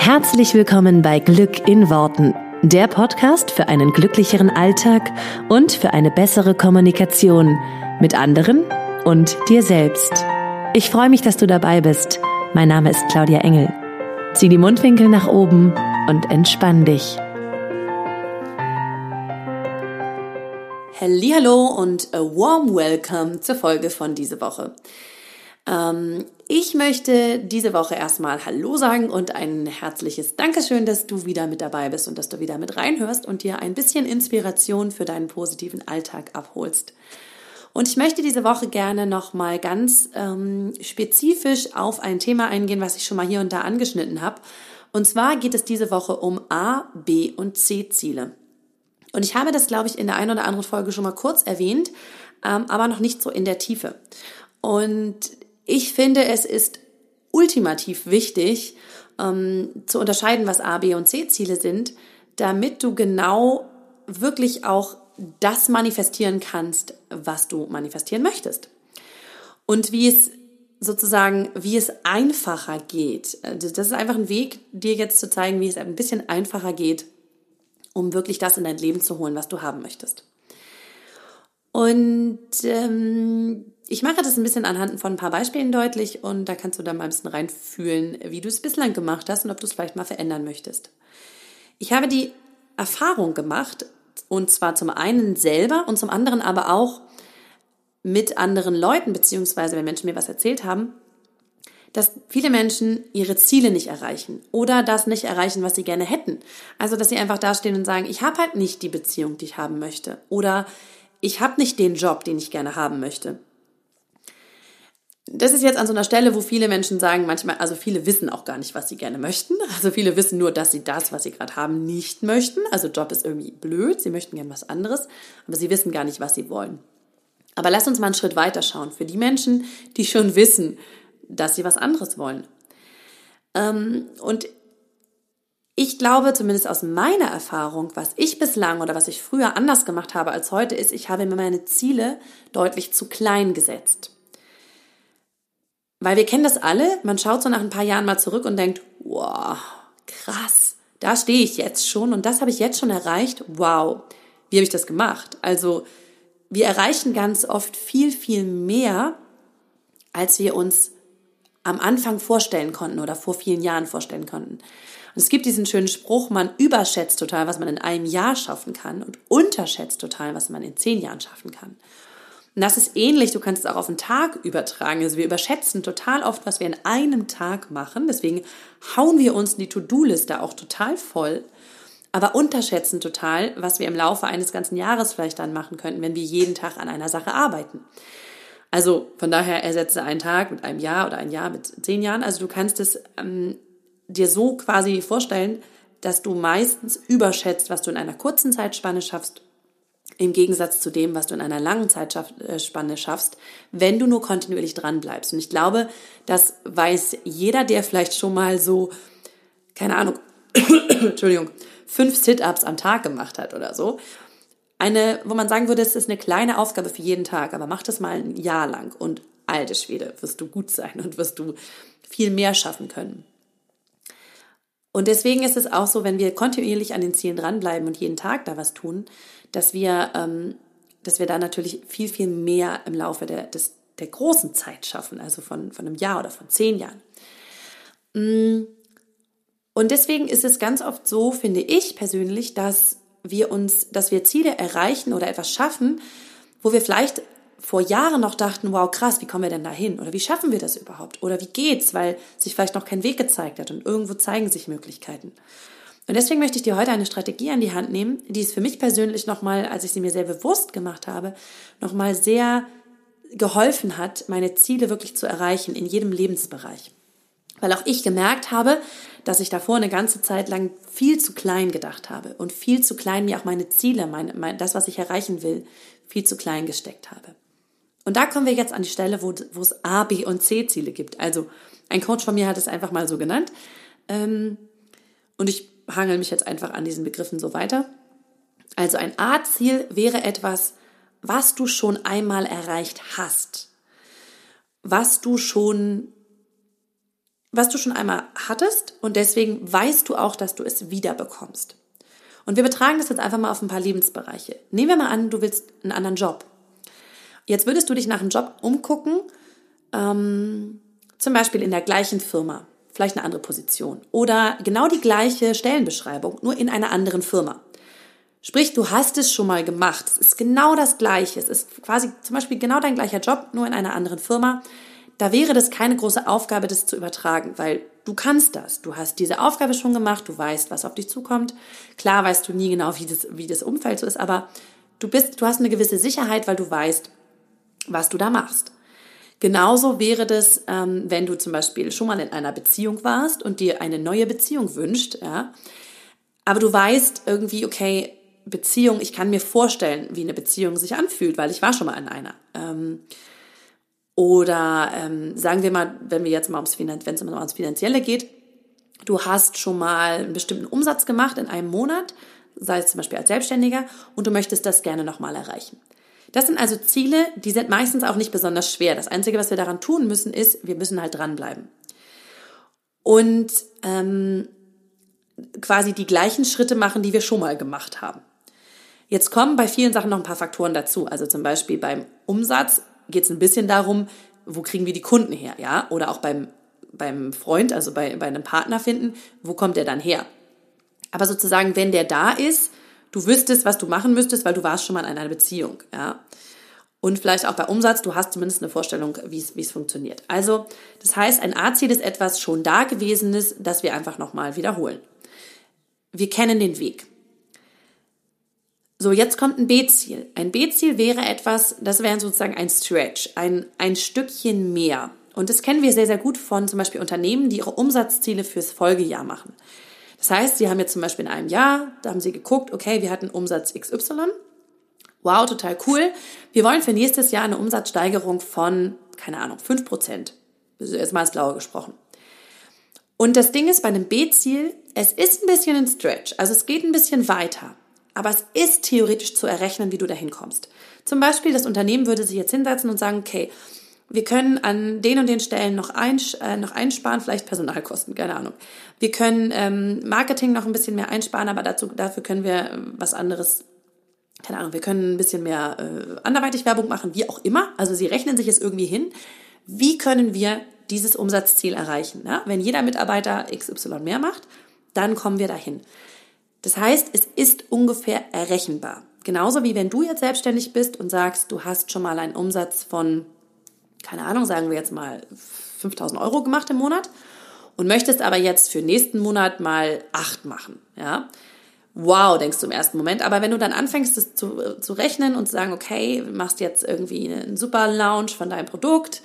Herzlich willkommen bei Glück in Worten, der Podcast für einen glücklicheren Alltag und für eine bessere Kommunikation mit anderen und dir selbst. Ich freue mich, dass du dabei bist. Mein Name ist Claudia Engel. Zieh die Mundwinkel nach oben und entspann dich. Hallo und a warm welcome zur Folge von diese Woche. Ähm, ich möchte diese Woche erstmal Hallo sagen und ein herzliches Dankeschön, dass du wieder mit dabei bist und dass du wieder mit reinhörst und dir ein bisschen Inspiration für deinen positiven Alltag abholst. Und ich möchte diese Woche gerne nochmal ganz ähm, spezifisch auf ein Thema eingehen, was ich schon mal hier und da angeschnitten habe. Und zwar geht es diese Woche um A, B und C Ziele. Und ich habe das, glaube ich, in der einen oder anderen Folge schon mal kurz erwähnt, ähm, aber noch nicht so in der Tiefe. Und ich finde, es ist ultimativ wichtig, ähm, zu unterscheiden, was A, B und C Ziele sind, damit du genau wirklich auch das manifestieren kannst, was du manifestieren möchtest. Und wie es sozusagen, wie es einfacher geht. Also das ist einfach ein Weg, dir jetzt zu zeigen, wie es ein bisschen einfacher geht, um wirklich das in dein Leben zu holen, was du haben möchtest. Und ähm, ich mache das ein bisschen anhand von ein paar Beispielen deutlich und da kannst du dann mal ein bisschen reinfühlen, wie du es bislang gemacht hast und ob du es vielleicht mal verändern möchtest. Ich habe die Erfahrung gemacht, und zwar zum einen selber und zum anderen aber auch mit anderen Leuten, beziehungsweise wenn Menschen mir was erzählt haben, dass viele Menschen ihre Ziele nicht erreichen oder das nicht erreichen, was sie gerne hätten. Also, dass sie einfach dastehen und sagen, ich habe halt nicht die Beziehung, die ich haben möchte oder ich habe nicht den Job, den ich gerne haben möchte das ist jetzt an so einer Stelle, wo viele Menschen sagen, manchmal, also viele wissen auch gar nicht, was sie gerne möchten. Also viele wissen nur, dass sie das, was sie gerade haben, nicht möchten. Also Job ist irgendwie blöd, sie möchten gerne was anderes, aber sie wissen gar nicht, was sie wollen. Aber lass uns mal einen Schritt weiter schauen. Für die Menschen, die schon wissen, dass sie was anderes wollen. Ähm, und ich glaube, zumindest aus meiner Erfahrung, was ich bislang oder was ich früher anders gemacht habe als heute, ist, ich habe mir meine Ziele deutlich zu klein gesetzt. Weil wir kennen das alle, man schaut so nach ein paar Jahren mal zurück und denkt, wow, krass, da stehe ich jetzt schon und das habe ich jetzt schon erreicht. Wow, wie habe ich das gemacht? Also wir erreichen ganz oft viel, viel mehr, als wir uns am Anfang vorstellen konnten oder vor vielen Jahren vorstellen konnten. Und es gibt diesen schönen Spruch, man überschätzt total, was man in einem Jahr schaffen kann und unterschätzt total, was man in zehn Jahren schaffen kann. Und das ist ähnlich, du kannst es auch auf den Tag übertragen. Also wir überschätzen total oft, was wir in einem Tag machen. Deswegen hauen wir uns die To-Do-Liste auch total voll, aber unterschätzen total, was wir im Laufe eines ganzen Jahres vielleicht dann machen könnten, wenn wir jeden Tag an einer Sache arbeiten. Also von daher ersetze einen Tag mit einem Jahr oder ein Jahr mit zehn Jahren. Also du kannst es ähm, dir so quasi vorstellen, dass du meistens überschätzt, was du in einer kurzen Zeitspanne schaffst im Gegensatz zu dem, was du in einer langen Zeitspanne schaffst, wenn du nur kontinuierlich dran bleibst. Und ich glaube, das weiß jeder, der vielleicht schon mal so, keine Ahnung, Entschuldigung, fünf Sit-ups am Tag gemacht hat oder so. Eine, wo man sagen würde, es ist eine kleine Aufgabe für jeden Tag, aber mach das mal ein Jahr lang und alte Schwede, wirst du gut sein und wirst du viel mehr schaffen können. Und deswegen ist es auch so, wenn wir kontinuierlich an den Zielen dranbleiben und jeden Tag da was tun, dass wir, ähm, dass wir da natürlich viel, viel mehr im Laufe der, des, der großen Zeit schaffen, also von, von einem Jahr oder von zehn Jahren. Mm. Und deswegen ist es ganz oft so, finde ich persönlich, dass wir uns, dass wir Ziele erreichen oder etwas schaffen, wo wir vielleicht vor Jahren noch dachten, wow, krass, wie kommen wir denn da hin? Oder wie schaffen wir das überhaupt? Oder wie geht's? Weil sich vielleicht noch kein Weg gezeigt hat und irgendwo zeigen sich Möglichkeiten. Und deswegen möchte ich dir heute eine Strategie an die Hand nehmen, die es für mich persönlich nochmal, als ich sie mir sehr bewusst gemacht habe, nochmal sehr geholfen hat, meine Ziele wirklich zu erreichen in jedem Lebensbereich. Weil auch ich gemerkt habe, dass ich davor eine ganze Zeit lang viel zu klein gedacht habe und viel zu klein mir auch meine Ziele, mein, mein, das, was ich erreichen will, viel zu klein gesteckt habe. Und da kommen wir jetzt an die Stelle, wo, wo es A, B und C Ziele gibt. Also ein Coach von mir hat es einfach mal so genannt. Ähm, und ich hangel mich jetzt einfach an diesen Begriffen so weiter. Also ein A-Ziel wäre etwas, was du schon einmal erreicht hast, was du schon was du schon einmal hattest und deswegen weißt du auch, dass du es wieder bekommst. Und wir betragen das jetzt einfach mal auf ein paar Lebensbereiche. Nehmen wir mal an, du willst einen anderen Job. Jetzt würdest du dich nach einem Job umgucken, ähm, zum Beispiel in der gleichen Firma, vielleicht eine andere Position oder genau die gleiche Stellenbeschreibung, nur in einer anderen Firma. Sprich, du hast es schon mal gemacht. Es ist genau das Gleiche. Es ist quasi zum Beispiel genau dein gleicher Job, nur in einer anderen Firma. Da wäre das keine große Aufgabe, das zu übertragen, weil du kannst das. Du hast diese Aufgabe schon gemacht, du weißt, was auf dich zukommt. Klar weißt du nie genau, wie das, wie das Umfeld so ist, aber du bist, du hast eine gewisse Sicherheit, weil du weißt, was du da machst. Genauso wäre das, ähm, wenn du zum Beispiel schon mal in einer Beziehung warst und dir eine neue Beziehung wünscht, ja. Aber du weißt irgendwie, okay, Beziehung, ich kann mir vorstellen, wie eine Beziehung sich anfühlt, weil ich war schon mal in einer. Ähm, oder ähm, sagen wir mal, wenn wir jetzt mal ums, wenn es mal ums Finanzielle geht, du hast schon mal einen bestimmten Umsatz gemacht in einem Monat, sei es zum Beispiel als Selbstständiger, und du möchtest das gerne nochmal erreichen. Das sind also Ziele, die sind meistens auch nicht besonders schwer. Das Einzige, was wir daran tun müssen, ist, wir müssen halt dranbleiben. Und ähm, quasi die gleichen Schritte machen, die wir schon mal gemacht haben. Jetzt kommen bei vielen Sachen noch ein paar Faktoren dazu. Also zum Beispiel beim Umsatz geht es ein bisschen darum, wo kriegen wir die Kunden her, ja? Oder auch beim, beim Freund, also bei, bei einem Partner finden, wo kommt der dann her? Aber sozusagen, wenn der da ist, du wüsstest, was du machen müsstest, weil du warst schon mal in einer Beziehung, ja. Und vielleicht auch bei Umsatz, du hast zumindest eine Vorstellung, wie es, funktioniert. Also, das heißt, ein A-Ziel ist etwas schon da gewesenes, das wir einfach nochmal wiederholen. Wir kennen den Weg. So, jetzt kommt ein B-Ziel. Ein B-Ziel wäre etwas, das wäre sozusagen ein Stretch, ein, ein Stückchen mehr. Und das kennen wir sehr, sehr gut von zum Beispiel Unternehmen, die ihre Umsatzziele fürs Folgejahr machen. Das heißt, sie haben jetzt zum Beispiel in einem Jahr, da haben sie geguckt, okay, wir hatten Umsatz XY. Wow, total cool. Wir wollen für nächstes Jahr eine Umsatzsteigerung von, keine Ahnung, 5 Prozent. Jetzt mal ins Blaue gesprochen. Und das Ding ist bei einem B-Ziel, es ist ein bisschen ein Stretch. Also es geht ein bisschen weiter. Aber es ist theoretisch zu errechnen, wie du dahin kommst. Zum Beispiel, das Unternehmen würde sich jetzt hinsetzen und sagen, okay, wir können an den und den Stellen noch, einsch äh, noch einsparen, vielleicht Personalkosten, keine Ahnung. Wir können ähm, Marketing noch ein bisschen mehr einsparen, aber dazu, dafür können wir äh, was anderes, keine Ahnung, wir können ein bisschen mehr äh, anderweitig Werbung machen, wie auch immer. Also sie rechnen sich jetzt irgendwie hin. Wie können wir dieses Umsatzziel erreichen? Ja? Wenn jeder Mitarbeiter XY mehr macht, dann kommen wir dahin. Das heißt, es ist ungefähr errechenbar. Genauso wie wenn du jetzt selbstständig bist und sagst, du hast schon mal einen Umsatz von, keine Ahnung, sagen wir jetzt mal 5000 Euro gemacht im Monat und möchtest aber jetzt für nächsten Monat mal acht machen, ja. Wow, denkst du im ersten Moment. Aber wenn du dann anfängst, das zu, zu rechnen und zu sagen, okay, machst jetzt irgendwie einen super Launch von deinem Produkt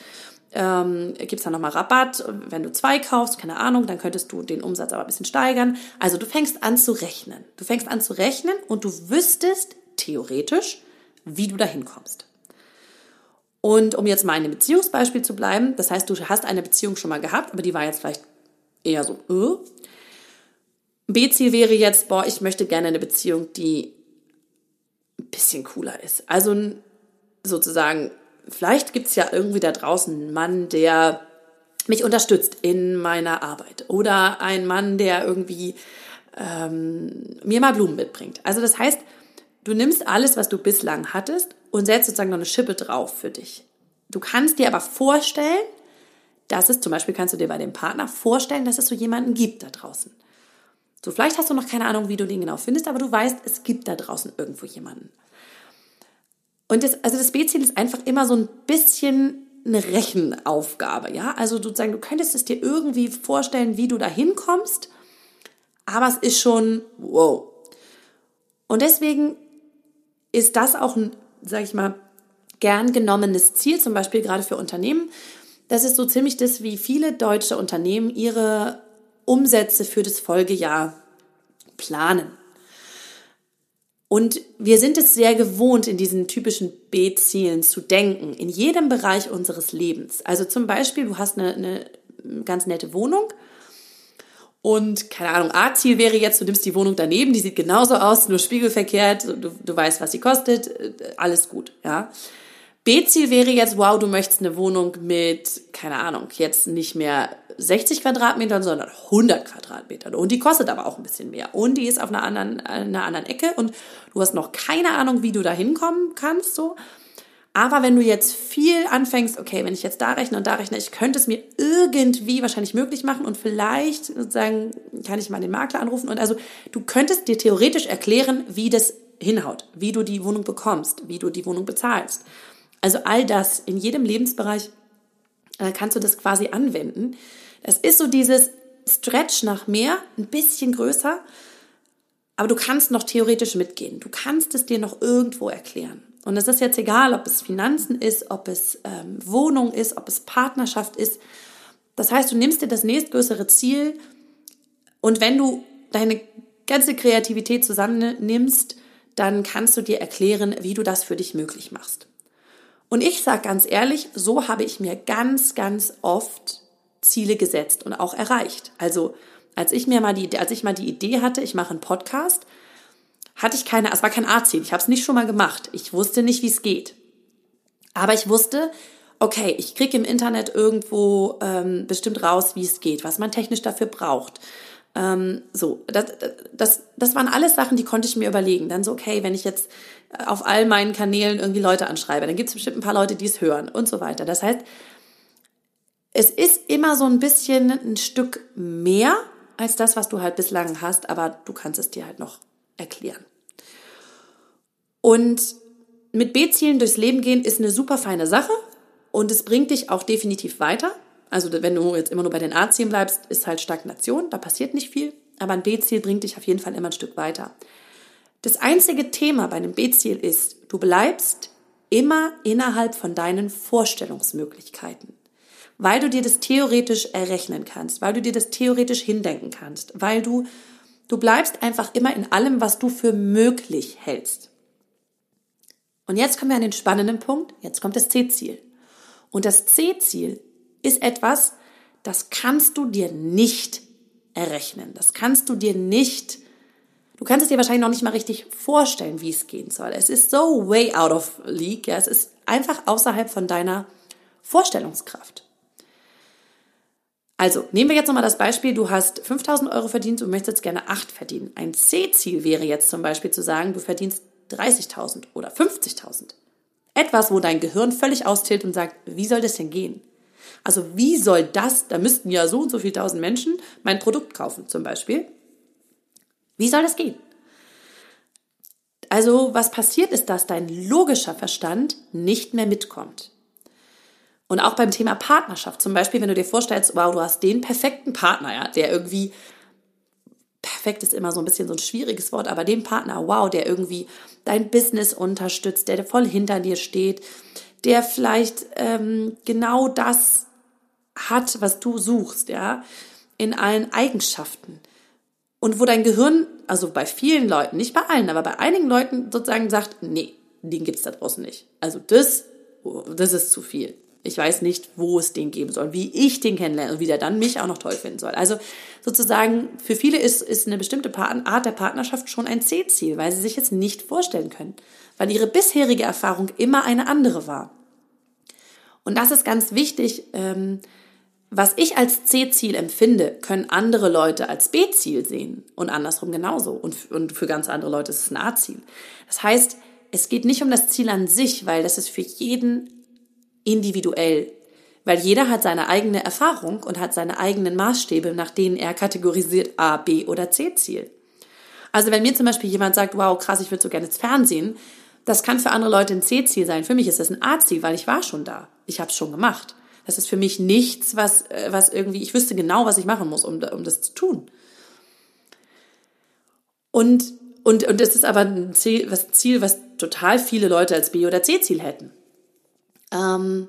ähm, gibt es dann nochmal Rabatt. Wenn du zwei kaufst, keine Ahnung, dann könntest du den Umsatz aber ein bisschen steigern. Also du fängst an zu rechnen. Du fängst an zu rechnen und du wüsstest theoretisch, wie du dahin kommst. Und um jetzt mal in einem Beziehungsbeispiel zu bleiben, das heißt, du hast eine Beziehung schon mal gehabt, aber die war jetzt vielleicht eher so, äh. B-Ziel wäre jetzt, boah, ich möchte gerne eine Beziehung, die ein bisschen cooler ist. Also sozusagen vielleicht gibt es ja irgendwie da draußen einen Mann, der mich unterstützt in meiner Arbeit oder ein Mann, der irgendwie ähm, mir mal Blumen mitbringt. Also das heißt, du nimmst alles, was du bislang hattest und setzt sozusagen noch eine Schippe drauf für dich. Du kannst dir aber vorstellen, dass es zum Beispiel kannst du dir bei dem Partner vorstellen, dass es so jemanden gibt da draußen. So, vielleicht hast du noch keine Ahnung, wie du den genau findest, aber du weißt, es gibt da draußen irgendwo jemanden. Und das, also das B-Ziel ist einfach immer so ein bisschen eine Rechenaufgabe, ja. Also sozusagen, du könntest es dir irgendwie vorstellen, wie du da hinkommst, aber es ist schon wow. Und deswegen ist das auch ein, sag ich mal, gern genommenes Ziel, zum Beispiel gerade für Unternehmen. Das ist so ziemlich das, wie viele deutsche Unternehmen ihre Umsätze für das Folgejahr planen. Und wir sind es sehr gewohnt, in diesen typischen B-Zielen zu denken, in jedem Bereich unseres Lebens. Also zum Beispiel, du hast eine, eine ganz nette Wohnung und keine Ahnung, A-Ziel wäre jetzt, du nimmst die Wohnung daneben, die sieht genauso aus, nur spiegelverkehrt, du, du weißt, was sie kostet, alles gut, ja. B-Ziel wäre jetzt, wow, du möchtest eine Wohnung mit, keine Ahnung, jetzt nicht mehr 60 Quadratmetern, sondern 100 Quadratmetern. Und die kostet aber auch ein bisschen mehr. Und die ist auf einer anderen, einer anderen Ecke und du hast noch keine Ahnung, wie du da hinkommen kannst, so. Aber wenn du jetzt viel anfängst, okay, wenn ich jetzt da rechne und da rechne, ich könnte es mir irgendwie wahrscheinlich möglich machen und vielleicht sozusagen kann ich mal den Makler anrufen und also du könntest dir theoretisch erklären, wie das hinhaut, wie du die Wohnung bekommst, wie du die Wohnung bezahlst. Also all das in jedem Lebensbereich äh, kannst du das quasi anwenden. Es ist so dieses Stretch nach mehr, ein bisschen größer, aber du kannst noch theoretisch mitgehen. Du kannst es dir noch irgendwo erklären. Und es ist jetzt egal, ob es Finanzen ist, ob es ähm, Wohnung ist, ob es Partnerschaft ist. Das heißt, du nimmst dir das nächstgrößere Ziel und wenn du deine ganze Kreativität zusammennimmst, dann kannst du dir erklären, wie du das für dich möglich machst. Und ich sage ganz ehrlich, so habe ich mir ganz, ganz oft Ziele gesetzt und auch erreicht. Also als ich mir mal die, als ich mal die Idee hatte, ich mache einen Podcast, hatte ich keine, es war kein A-Ziel. Ich habe es nicht schon mal gemacht. Ich wusste nicht, wie es geht. Aber ich wusste, okay, ich kriege im Internet irgendwo ähm, bestimmt raus, wie es geht, was man technisch dafür braucht. Ähm, so, das, das, das waren alles Sachen, die konnte ich mir überlegen. Dann so, okay, wenn ich jetzt auf all meinen Kanälen irgendwie Leute anschreibe, dann gibt es bestimmt ein paar Leute, die es hören und so weiter. Das heißt, es ist immer so ein bisschen ein Stück mehr als das, was du halt bislang hast, aber du kannst es dir halt noch erklären. Und mit B-Zielen durchs Leben gehen ist eine super feine Sache und es bringt dich auch definitiv weiter. Also wenn du jetzt immer nur bei den A-Zielen bleibst, ist halt Stagnation, da passiert nicht viel, aber ein B-Ziel bringt dich auf jeden Fall immer ein Stück weiter. Das einzige Thema bei einem B-Ziel ist, du bleibst immer innerhalb von deinen Vorstellungsmöglichkeiten, weil du dir das theoretisch errechnen kannst, weil du dir das theoretisch hindenken kannst, weil du du bleibst einfach immer in allem, was du für möglich hältst. Und jetzt kommen wir an den spannenden Punkt, jetzt kommt das C-Ziel. Und das C-Ziel ist etwas, das kannst du dir nicht errechnen. Das kannst du dir nicht Du kannst es dir wahrscheinlich noch nicht mal richtig vorstellen, wie es gehen soll. Es ist so way out of league. Ja, es ist einfach außerhalb von deiner Vorstellungskraft. Also, nehmen wir jetzt nochmal das Beispiel, du hast 5000 Euro verdient und möchtest gerne 8 verdienen. Ein C-Ziel wäre jetzt zum Beispiel zu sagen, du verdienst 30.000 oder 50.000. Etwas, wo dein Gehirn völlig austilt und sagt, wie soll das denn gehen? Also, wie soll das, da müssten ja so und so viele tausend Menschen mein Produkt kaufen zum Beispiel. Wie soll das gehen? Also was passiert ist, dass dein logischer Verstand nicht mehr mitkommt. Und auch beim Thema Partnerschaft, zum Beispiel, wenn du dir vorstellst, wow, du hast den perfekten Partner, ja, der irgendwie, perfekt ist immer so ein bisschen so ein schwieriges Wort, aber den Partner, wow, der irgendwie dein Business unterstützt, der voll hinter dir steht, der vielleicht ähm, genau das hat, was du suchst, ja, in allen Eigenschaften und wo dein Gehirn, also bei vielen Leuten, nicht bei allen, aber bei einigen Leuten sozusagen sagt, nee, den gibt's da draußen nicht. Also das, das ist zu viel. Ich weiß nicht, wo es den geben soll, wie ich den kennenlerne und wie der dann mich auch noch toll finden soll. Also sozusagen, für viele ist, ist eine bestimmte Art der Partnerschaft schon ein C-Ziel, weil sie sich jetzt nicht vorstellen können, weil ihre bisherige Erfahrung immer eine andere war. Und das ist ganz wichtig, ähm, was ich als C-Ziel empfinde, können andere Leute als B-Ziel sehen und andersrum genauso. Und, und für ganz andere Leute ist es ein A-Ziel. Das heißt, es geht nicht um das Ziel an sich, weil das ist für jeden individuell. Weil jeder hat seine eigene Erfahrung und hat seine eigenen Maßstäbe, nach denen er kategorisiert A, B oder C-Ziel. Also wenn mir zum Beispiel jemand sagt, wow, krass, ich würde so gerne ins Fernsehen, das kann für andere Leute ein C-Ziel sein. Für mich ist das ein A-Ziel, weil ich war schon da. Ich habe es schon gemacht. Das ist für mich nichts, was, äh, was irgendwie, ich wüsste genau, was ich machen muss, um, um das zu tun. Und, und, und das ist aber ein Ziel, was, Ziel, was total viele Leute als B- oder C-Ziel hätten. Ähm,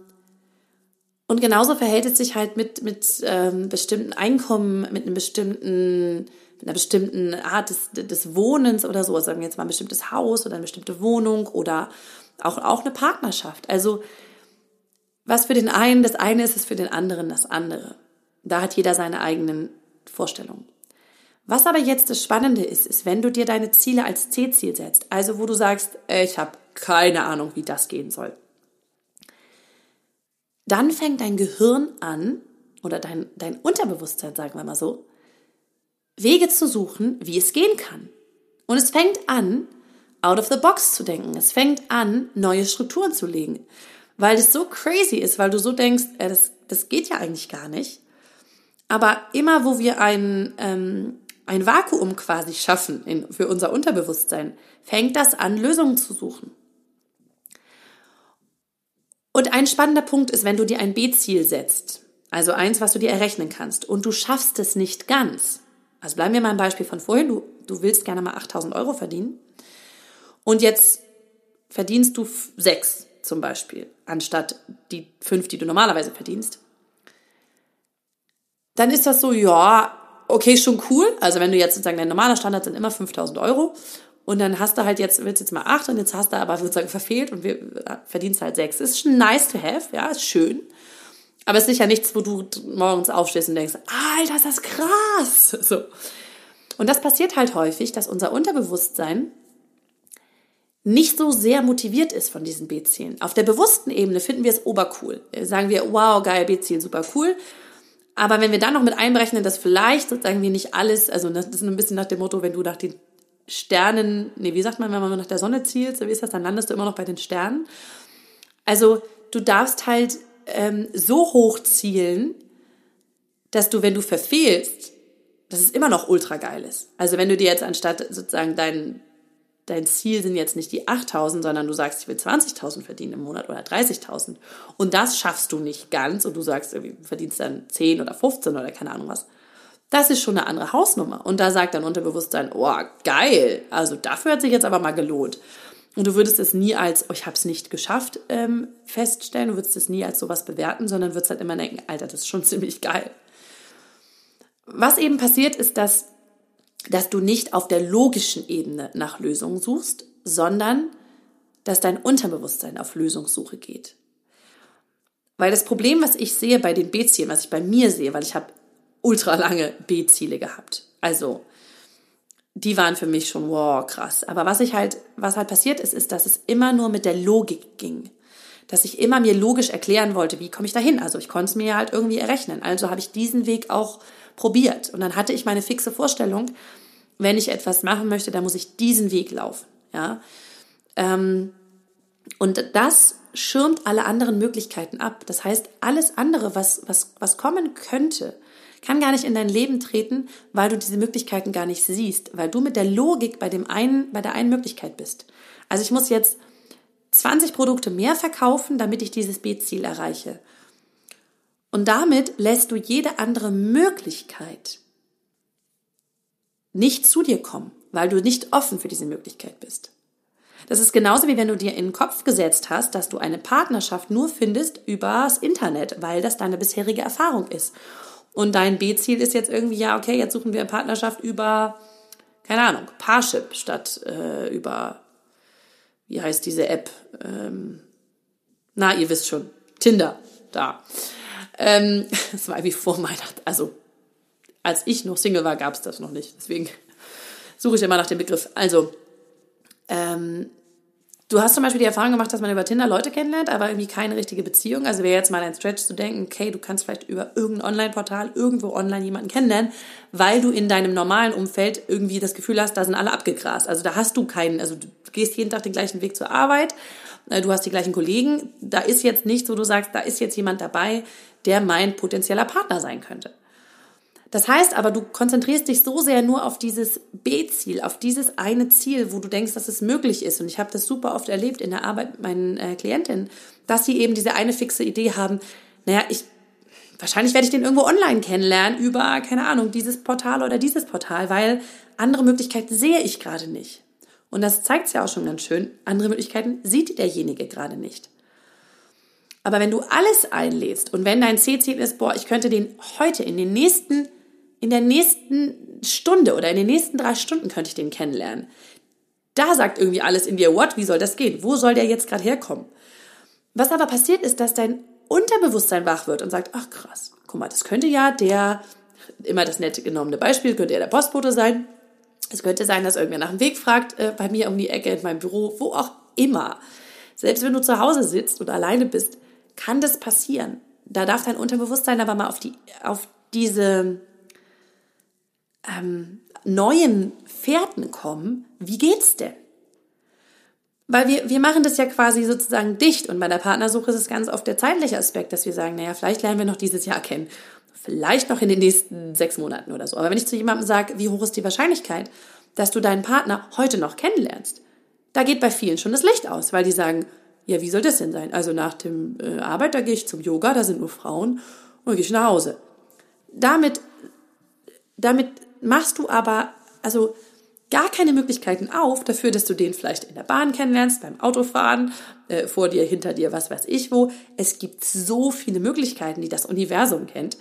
und genauso verhält es sich halt mit, mit ähm, bestimmten Einkommen, mit einem bestimmten, einer bestimmten Art des, des Wohnens oder so, sagen wir jetzt mal ein bestimmtes Haus oder eine bestimmte Wohnung oder auch, auch eine Partnerschaft. Also was für den einen das eine ist, ist für den anderen das andere. Da hat jeder seine eigenen Vorstellungen. Was aber jetzt das Spannende ist, ist, wenn du dir deine Ziele als C-Ziel setzt, also wo du sagst, ich habe keine Ahnung, wie das gehen soll, dann fängt dein Gehirn an oder dein, dein Unterbewusstsein, sagen wir mal so, Wege zu suchen, wie es gehen kann. Und es fängt an, out of the box zu denken. Es fängt an, neue Strukturen zu legen. Weil es so crazy ist, weil du so denkst, äh, das, das geht ja eigentlich gar nicht. Aber immer, wo wir ein, ähm, ein Vakuum quasi schaffen in, für unser Unterbewusstsein, fängt das an, Lösungen zu suchen. Und ein spannender Punkt ist, wenn du dir ein B-Ziel setzt, also eins, was du dir errechnen kannst, und du schaffst es nicht ganz. Also bleiben wir mal ein Beispiel von vorhin. Du, du willst gerne mal 8000 Euro verdienen. Und jetzt verdienst du sechs zum Beispiel, anstatt die fünf, die du normalerweise verdienst. Dann ist das so, ja, okay, schon cool. Also wenn du jetzt sozusagen, dein normaler Standard sind immer 5000 Euro. Und dann hast du halt jetzt, willst jetzt mal acht und jetzt hast du aber sozusagen verfehlt und wir, verdienst halt sechs. Ist schon nice to have, ja, ist schön. Aber es ist sicher nichts, wo du morgens aufstehst und denkst, Alter, ist das krass. So. Und das passiert halt häufig, dass unser Unterbewusstsein nicht so sehr motiviert ist von diesen B-Zielen. Auf der bewussten Ebene finden wir es obercool. Sagen wir, wow, geil, B-Ziel, super cool. Aber wenn wir dann noch mit einberechnen, dass vielleicht sozusagen wir nicht alles, also das ist ein bisschen nach dem Motto, wenn du nach den Sternen, nee, wie sagt man, wenn man nach der Sonne zielt, so wie ist das, dann landest du immer noch bei den Sternen. Also du darfst halt ähm, so hoch zielen, dass du, wenn du verfehlst, dass es immer noch ultra geil ist. Also wenn du dir jetzt anstatt sozusagen dein, dein Ziel sind jetzt nicht die 8000, sondern du sagst, ich will 20.000 verdienen im Monat oder 30.000 und das schaffst du nicht ganz und du sagst, du verdienst dann 10 oder 15 oder keine Ahnung was. Das ist schon eine andere Hausnummer. Und da sagt dein Unterbewusstsein, oh, geil, also dafür hat sich jetzt aber mal gelohnt. Und du würdest es nie als, oh, ich habe es nicht geschafft, ähm, feststellen, du würdest es nie als sowas bewerten, sondern würdest halt immer denken, Alter, das ist schon ziemlich geil. Was eben passiert, ist, dass, dass du nicht auf der logischen Ebene nach Lösungen suchst, sondern dass dein Unterbewusstsein auf Lösungssuche geht. Weil das Problem, was ich sehe bei den B-Zielen, was ich bei mir sehe, weil ich habe ultra lange B-Ziele gehabt. Also die waren für mich schon, wow, krass. Aber was ich halt, was halt passiert ist, ist, dass es immer nur mit der Logik ging. Dass ich immer mir logisch erklären wollte, wie komme ich da hin? Also ich konnte es mir halt irgendwie errechnen. Also habe ich diesen Weg auch probiert. Und dann hatte ich meine fixe Vorstellung, wenn ich etwas machen möchte, dann muss ich diesen Weg laufen. Ja. Ähm, und das schirmt alle anderen Möglichkeiten ab. Das heißt, alles andere, was, was, was kommen könnte, kann gar nicht in dein Leben treten, weil du diese Möglichkeiten gar nicht siehst, weil du mit der Logik bei dem einen, bei der einen Möglichkeit bist. Also ich muss jetzt 20 Produkte mehr verkaufen, damit ich dieses B-Ziel erreiche. Und damit lässt du jede andere Möglichkeit nicht zu dir kommen, weil du nicht offen für diese Möglichkeit bist. Das ist genauso wie wenn du dir in den Kopf gesetzt hast, dass du eine Partnerschaft nur findest übers Internet, weil das deine bisherige Erfahrung ist. Und dein B-Ziel ist jetzt irgendwie, ja, okay, jetzt suchen wir eine Partnerschaft über, keine Ahnung, Parship statt äh, über, wie heißt diese App? Ähm, na, ihr wisst schon, Tinder, da. Ähm, das war wie vor meiner, also als ich noch Single war, gab es das noch nicht. Deswegen suche ich immer nach dem Begriff. Also, ähm, Du hast zum Beispiel die Erfahrung gemacht, dass man über Tinder Leute kennenlernt, aber irgendwie keine richtige Beziehung. Also wäre jetzt mal ein Stretch zu denken, okay, du kannst vielleicht über irgendein Online-Portal irgendwo online jemanden kennenlernen, weil du in deinem normalen Umfeld irgendwie das Gefühl hast, da sind alle abgegrast. Also da hast du keinen, also du gehst jeden Tag den gleichen Weg zur Arbeit, äh, du hast die gleichen Kollegen. Da ist jetzt nichts, wo du sagst, da ist jetzt jemand dabei, der mein potenzieller Partner sein könnte. Das heißt aber, du konzentrierst dich so sehr nur auf dieses B-Ziel, auf dieses eine Ziel, wo du denkst, dass es möglich ist. Und ich habe das super oft erlebt in der Arbeit mit meinen äh, Klientinnen, dass sie eben diese eine fixe Idee haben, naja, ich, wahrscheinlich werde ich den irgendwo online kennenlernen über, keine Ahnung, dieses Portal oder dieses Portal, weil andere Möglichkeiten sehe ich gerade nicht. Und das zeigt es ja auch schon ganz schön. Andere Möglichkeiten sieht derjenige gerade nicht. Aber wenn du alles einlädst und wenn dein C-Ziel ist, boah, ich könnte den heute in den nächsten in der nächsten Stunde oder in den nächsten drei Stunden könnte ich den kennenlernen. Da sagt irgendwie alles in dir, what, wie soll das gehen? Wo soll der jetzt gerade herkommen? Was aber passiert ist, dass dein Unterbewusstsein wach wird und sagt, ach krass, guck mal, das könnte ja der, immer das nette genommene Beispiel, könnte ja der Postbote sein. Es könnte sein, dass irgendwer nach dem Weg fragt, äh, bei mir um die Ecke in meinem Büro, wo auch immer. Selbst wenn du zu Hause sitzt und alleine bist, kann das passieren. da darf dein Unterbewusstsein aber mal auf die, auf diese ähm, neuen Fährten kommen. Wie geht's denn? Weil wir, wir machen das ja quasi sozusagen dicht und bei der Partnersuche ist es ganz oft der zeitliche Aspekt, dass wir sagen, naja, vielleicht lernen wir noch dieses Jahr kennen, vielleicht noch in den nächsten sechs Monaten oder so. Aber wenn ich zu jemandem sage, wie hoch ist die Wahrscheinlichkeit, dass du deinen Partner heute noch kennenlernst, da geht bei vielen schon das Licht aus, weil die sagen, ja, wie soll das denn sein? Also nach dem äh, Arbeit, da gehe ich zum Yoga, da sind nur Frauen und gehe ich nach Hause. Damit, damit machst du aber, also gar keine Möglichkeiten auf dafür, dass du den vielleicht in der Bahn kennenlernst, beim Autofahren, äh, vor dir, hinter dir, was weiß ich wo. Es gibt so viele Möglichkeiten, die das Universum kennt.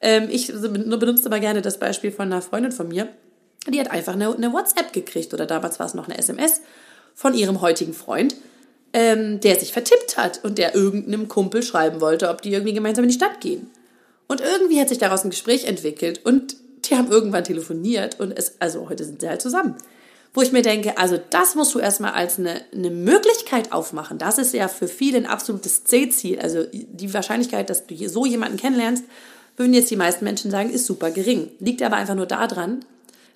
Ähm, ich benutze aber gerne das Beispiel von einer Freundin von mir. Die hat einfach eine, eine WhatsApp gekriegt oder damals war es noch eine SMS von ihrem heutigen Freund, ähm, der sich vertippt hat und der irgendeinem Kumpel schreiben wollte, ob die irgendwie gemeinsam in die Stadt gehen. Und irgendwie hat sich daraus ein Gespräch entwickelt und die haben irgendwann telefoniert und es, also heute sind sie halt zusammen. Wo ich mir denke, also das musst du erstmal als eine, eine Möglichkeit aufmachen. Das ist ja für viele ein absolutes C-Ziel. Also die Wahrscheinlichkeit, dass du so jemanden kennenlernst, würden jetzt die meisten Menschen sagen, ist super gering. Liegt aber einfach nur daran,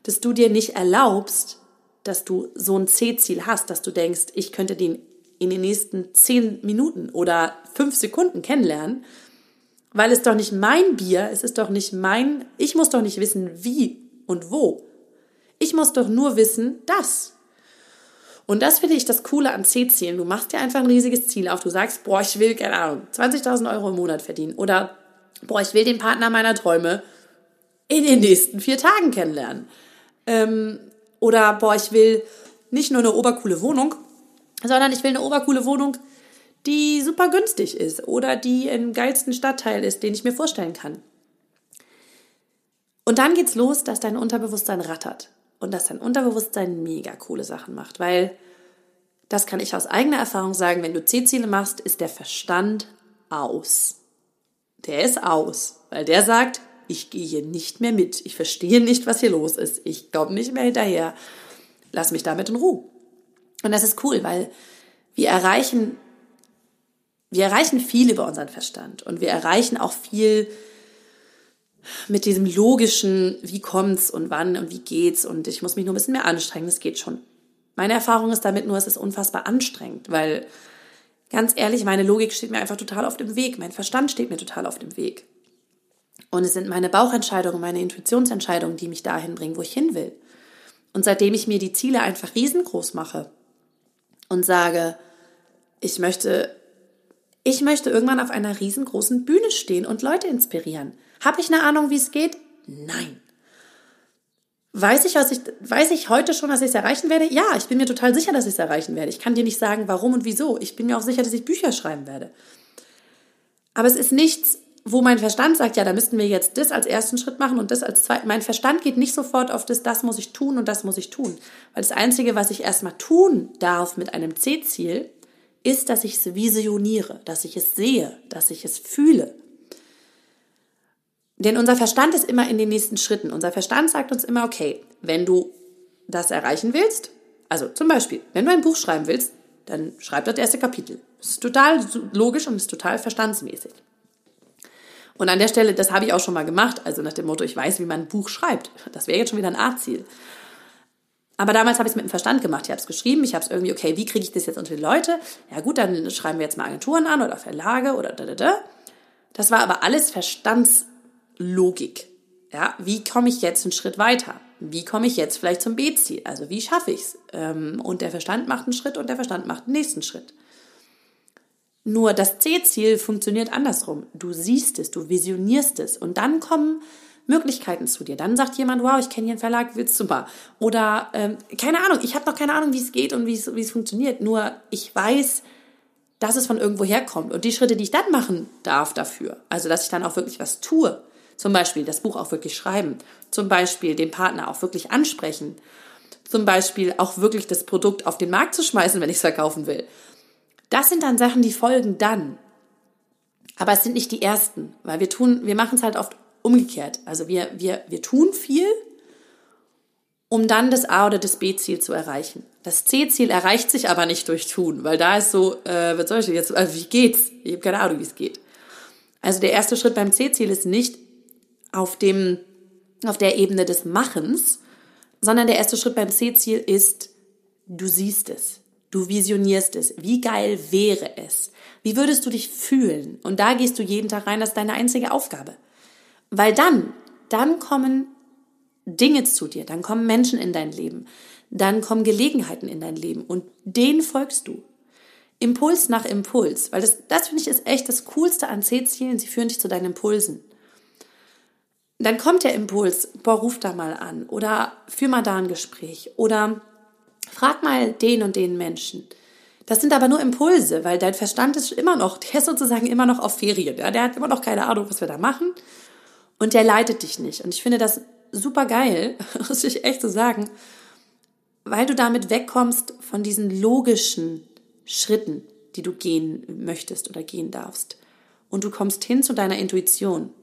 dass du dir nicht erlaubst, dass du so ein C-Ziel hast, dass du denkst, ich könnte den in den nächsten zehn Minuten oder fünf Sekunden kennenlernen, weil es doch nicht mein Bier, es ist doch nicht mein, ich muss doch nicht wissen, wie und wo. Ich muss doch nur wissen, dass. Und das finde ich das Coole an C-Zielen. Du machst dir einfach ein riesiges Ziel auf. Du sagst, boah, ich will, keine Ahnung, 20.000 Euro im Monat verdienen. Oder, boah, ich will den Partner meiner Träume in den nächsten vier Tagen kennenlernen. Ähm, oder, boah, ich will nicht nur eine obercoole Wohnung, sondern ich will eine obercoole Wohnung, die super günstig ist oder die im geilsten Stadtteil ist, den ich mir vorstellen kann. Und dann geht's los, dass dein Unterbewusstsein rattert und dass dein Unterbewusstsein mega coole Sachen macht, weil das kann ich aus eigener Erfahrung sagen, wenn du C-Ziele machst, ist der Verstand aus. Der ist aus, weil der sagt, ich gehe hier nicht mehr mit. Ich verstehe nicht, was hier los ist. Ich glaube nicht mehr hinterher. Lass mich damit in Ruhe. Und das ist cool, weil wir erreichen, wir erreichen viel über unseren Verstand und wir erreichen auch viel mit diesem logischen, wie kommt's und wann und wie geht's und ich muss mich nur ein bisschen mehr anstrengen, das geht schon. Meine Erfahrung ist damit nur, es ist unfassbar anstrengend, weil ganz ehrlich, meine Logik steht mir einfach total auf dem Weg, mein Verstand steht mir total auf dem Weg. Und es sind meine Bauchentscheidungen, meine Intuitionsentscheidungen, die mich dahin bringen, wo ich hin will. Und seitdem ich mir die Ziele einfach riesengroß mache und sage, ich möchte, ich möchte irgendwann auf einer riesengroßen Bühne stehen und Leute inspirieren. Habe ich eine Ahnung, wie es geht? Nein. Weiß ich, was ich, weiß ich heute schon, dass ich es erreichen werde? Ja, ich bin mir total sicher, dass ich es erreichen werde. Ich kann dir nicht sagen, warum und wieso. Ich bin mir auch sicher, dass ich Bücher schreiben werde. Aber es ist nichts, wo mein Verstand sagt, ja, da müssten wir jetzt das als ersten Schritt machen und das als zweiten. Mein Verstand geht nicht sofort auf das, das muss ich tun und das muss ich tun. Weil das Einzige, was ich erstmal tun darf mit einem C-Ziel, ist, dass ich es visioniere, dass ich es sehe, dass ich es fühle. Denn unser Verstand ist immer in den nächsten Schritten. Unser Verstand sagt uns immer, okay, wenn du das erreichen willst, also zum Beispiel, wenn du ein Buch schreiben willst, dann schreib das erste Kapitel. Das ist total logisch und ist total verstandsmäßig. Und an der Stelle, das habe ich auch schon mal gemacht, also nach dem Motto, ich weiß, wie man ein Buch schreibt. Das wäre jetzt schon wieder ein A-Ziel. Aber damals habe ich es mit dem Verstand gemacht. Ich habe es geschrieben, ich habe es irgendwie, okay, wie kriege ich das jetzt unter die Leute? Ja gut, dann schreiben wir jetzt mal Agenturen an oder Verlage oder da, da, da. Das war aber alles Verstandslogik. Ja, wie komme ich jetzt einen Schritt weiter? Wie komme ich jetzt vielleicht zum B-Ziel? Also wie schaffe ich es? Ähm, und der Verstand macht einen Schritt und der Verstand macht den nächsten Schritt. Nur das C-Ziel funktioniert andersrum. Du siehst es, du visionierst es und dann kommen Möglichkeiten zu dir. Dann sagt jemand, wow, ich kenne hier einen Verlag, willst du mal? Oder ähm, keine Ahnung, ich habe noch keine Ahnung, wie es geht und wie es, funktioniert. Nur ich weiß, dass es von irgendwo herkommt. Und die Schritte, die ich dann machen darf dafür, also dass ich dann auch wirklich was tue, zum Beispiel das Buch auch wirklich schreiben, zum Beispiel den Partner auch wirklich ansprechen, zum Beispiel auch wirklich das Produkt auf den Markt zu schmeißen, wenn ich es verkaufen will. Das sind dann Sachen, die folgen dann. Aber es sind nicht die ersten, weil wir tun, wir machen es halt oft umgekehrt. Also wir, wir, wir tun viel, um dann das A oder das B-Ziel zu erreichen. Das C-Ziel erreicht sich aber nicht durch Tun, weil da ist so, äh, was soll ich jetzt, also wie geht's? Ich habe keine Ahnung, wie es geht. Also der erste Schritt beim C-Ziel ist nicht auf dem, auf der Ebene des Machens, sondern der erste Schritt beim C-Ziel ist, du siehst es, du visionierst es. Wie geil wäre es? Wie würdest du dich fühlen? Und da gehst du jeden Tag rein, das ist deine einzige Aufgabe. Weil dann, dann kommen Dinge zu dir, dann kommen Menschen in dein Leben, dann kommen Gelegenheiten in dein Leben und denen folgst du. Impuls nach Impuls, weil das, das finde ich ist echt das Coolste an C-Zielen, sie führen dich zu deinen Impulsen. Dann kommt der Impuls, boah, ruf da mal an oder führ mal da ein Gespräch oder frag mal den und den Menschen. Das sind aber nur Impulse, weil dein Verstand ist immer noch, der ist sozusagen immer noch auf Ferien. Ja? Der hat immer noch keine Ahnung, was wir da machen. Und der leitet dich nicht. Und ich finde das super geil, muss ich echt so sagen, weil du damit wegkommst von diesen logischen Schritten, die du gehen möchtest oder gehen darfst. Und du kommst hin zu deiner Intuition.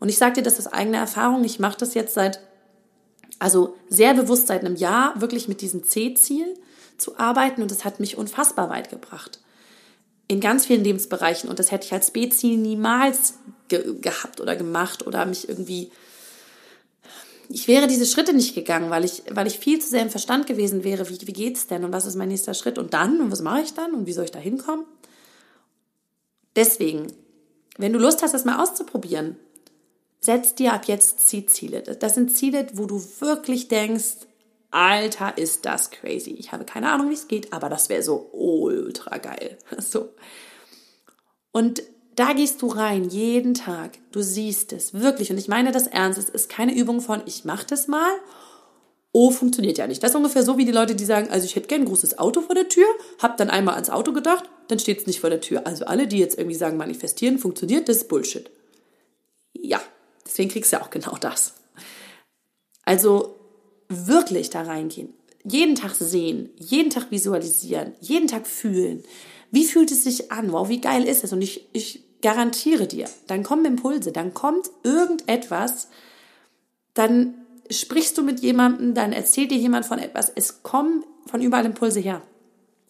Und ich sage dir das aus eigener Erfahrung, ich mache das jetzt seit, also sehr bewusst seit einem Jahr, wirklich mit diesem C-Ziel zu arbeiten und das hat mich unfassbar weit gebracht. In ganz vielen Lebensbereichen und das hätte ich als B-Ziel niemals ge gehabt oder gemacht oder mich irgendwie ich wäre diese Schritte nicht gegangen, weil ich, weil ich viel zu sehr im Verstand gewesen wäre, wie, wie geht's denn und was ist mein nächster Schritt und dann und was mache ich dann und wie soll ich da hinkommen? Deswegen, wenn du Lust hast, das mal auszuprobieren, setz dir ab jetzt Ziele. Das sind Ziele, wo du wirklich denkst, Alter, ist das crazy. Ich habe keine Ahnung, wie es geht, aber das wäre so ultra geil. So. Und da gehst du rein, jeden Tag. Du siehst es, wirklich. Und ich meine das ernst. Es ist keine Übung von, ich mache das mal. Oh, funktioniert ja nicht. Das ist ungefähr so wie die Leute, die sagen, also ich hätte gern ein großes Auto vor der Tür, hab dann einmal ans Auto gedacht, dann steht es nicht vor der Tür. Also alle, die jetzt irgendwie sagen, manifestieren, funktioniert, das ist Bullshit. Ja, deswegen kriegst du ja auch genau das. Also wirklich da reingehen. Jeden Tag sehen, jeden Tag visualisieren, jeden Tag fühlen. Wie fühlt es sich an? Wow, wie geil ist es? Und ich, ich garantiere dir, dann kommen Impulse, dann kommt irgendetwas, dann sprichst du mit jemandem, dann erzählt dir jemand von etwas. Es kommen von überall Impulse her.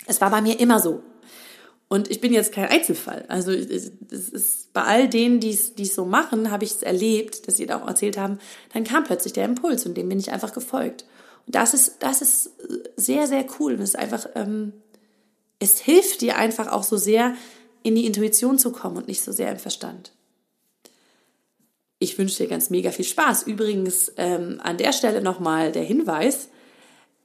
Es war bei mir immer so. Und ich bin jetzt kein Einzelfall. Also es ist bei all denen, die es so machen, habe ich es erlebt, dass sie da auch erzählt haben, dann kam plötzlich der Impuls und dem bin ich einfach gefolgt. Und das ist, das ist sehr, sehr cool. Das ist einfach ähm, es hilft dir einfach auch so sehr, in die Intuition zu kommen und nicht so sehr im Verstand. Ich wünsche dir ganz mega viel Spaß. Übrigens ähm, an der Stelle nochmal der Hinweis,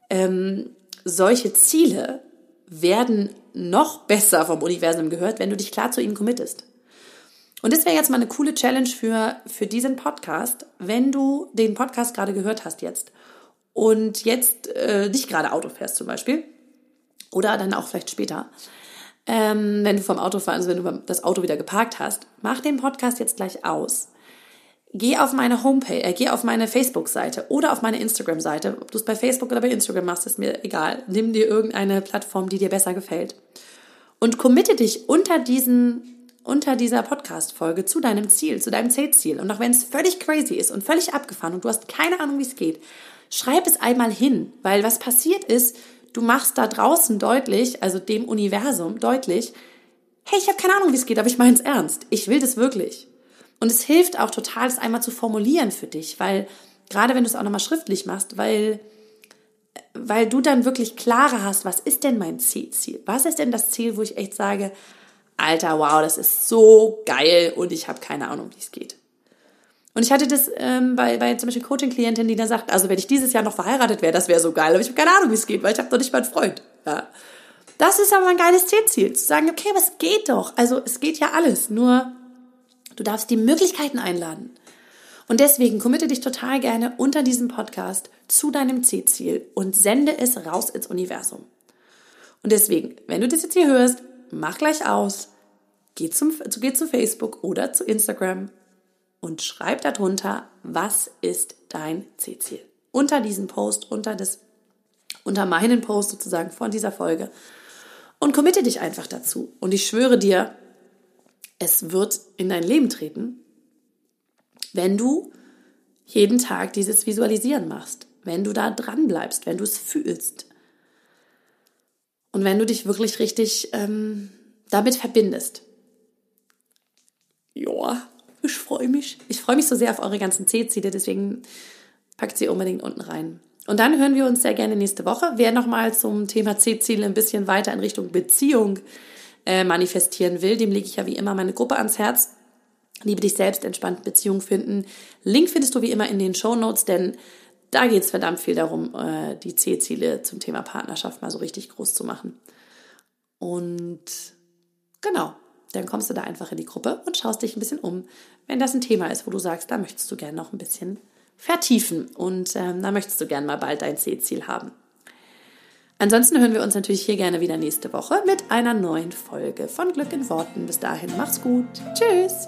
ähm, solche Ziele werden noch besser vom Universum gehört, wenn du dich klar zu ihnen committest. Und das wäre jetzt mal eine coole Challenge für, für diesen Podcast, wenn du den Podcast gerade gehört hast jetzt und jetzt äh, nicht gerade Auto fährst zum Beispiel oder dann auch vielleicht später. Ähm, wenn du vom Auto fahren, also wenn du das Auto wieder geparkt hast, mach den Podcast jetzt gleich aus. Geh auf meine Homepage, äh, geh auf meine Facebook-Seite oder auf meine Instagram-Seite. Ob du es bei Facebook oder bei Instagram machst, ist mir egal. Nimm dir irgendeine Plattform, die dir besser gefällt. Und committe dich unter diesen unter dieser Podcast-Folge zu deinem Ziel, zu deinem Zielziel. Und auch wenn es völlig crazy ist und völlig abgefahren und du hast keine Ahnung, wie es geht, schreib es einmal hin, weil was passiert ist, Du machst da draußen deutlich, also dem Universum deutlich, hey, ich habe keine Ahnung, wie es geht, aber ich meine es ernst. Ich will das wirklich. Und es hilft auch total, es einmal zu formulieren für dich, weil gerade wenn du es auch nochmal schriftlich machst, weil, weil du dann wirklich klarer hast, was ist denn mein Ziel? Was ist denn das Ziel, wo ich echt sage, Alter, wow, das ist so geil und ich habe keine Ahnung, wie es geht. Und ich hatte das ähm, bei, bei zum Beispiel Coaching-Klientin, die da sagt, also wenn ich dieses Jahr noch verheiratet wäre, das wäre so geil. Aber ich habe keine Ahnung, wie es geht, weil ich habe doch nicht mal einen Freund. Ja. Das ist aber ein geiles Zielziel, zu sagen, okay, was geht doch? Also es geht ja alles, nur du darfst die Möglichkeiten einladen. Und deswegen committe dich total gerne unter diesem Podcast zu deinem Zielziel und sende es raus ins Universum. Und deswegen, wenn du das jetzt hier hörst, mach gleich aus, geh, zum, geh zu Facebook oder zu Instagram und schreib darunter, was ist dein C-Ziel. Unter diesem Post, unter, das, unter meinen Post sozusagen von dieser Folge. Und committe dich einfach dazu. Und ich schwöre dir, es wird in dein Leben treten, wenn du jeden Tag dieses Visualisieren machst, wenn du da dran bleibst, wenn du es fühlst. Und wenn du dich wirklich richtig ähm, damit verbindest. ja, ich freue mich. Ich freue mich so sehr auf eure ganzen C-Ziele, deswegen packt sie unbedingt unten rein. Und dann hören wir uns sehr gerne nächste Woche. Wer nochmal zum Thema C-Ziele ein bisschen weiter in Richtung Beziehung äh, manifestieren will, dem lege ich ja wie immer meine Gruppe ans Herz. Liebe dich selbst, entspannt Beziehung finden. Link findest du wie immer in den Show Notes, denn da geht es verdammt viel darum, äh, die C-Ziele zum Thema Partnerschaft mal so richtig groß zu machen. Und genau, dann kommst du da einfach in die Gruppe und schaust dich ein bisschen um, wenn das ein Thema ist, wo du sagst, da möchtest du gerne noch ein bisschen vertiefen und ähm, da möchtest du gerne mal bald dein C-Ziel haben. Ansonsten hören wir uns natürlich hier gerne wieder nächste Woche mit einer neuen Folge von Glück in Worten. Bis dahin, mach's gut. Tschüss.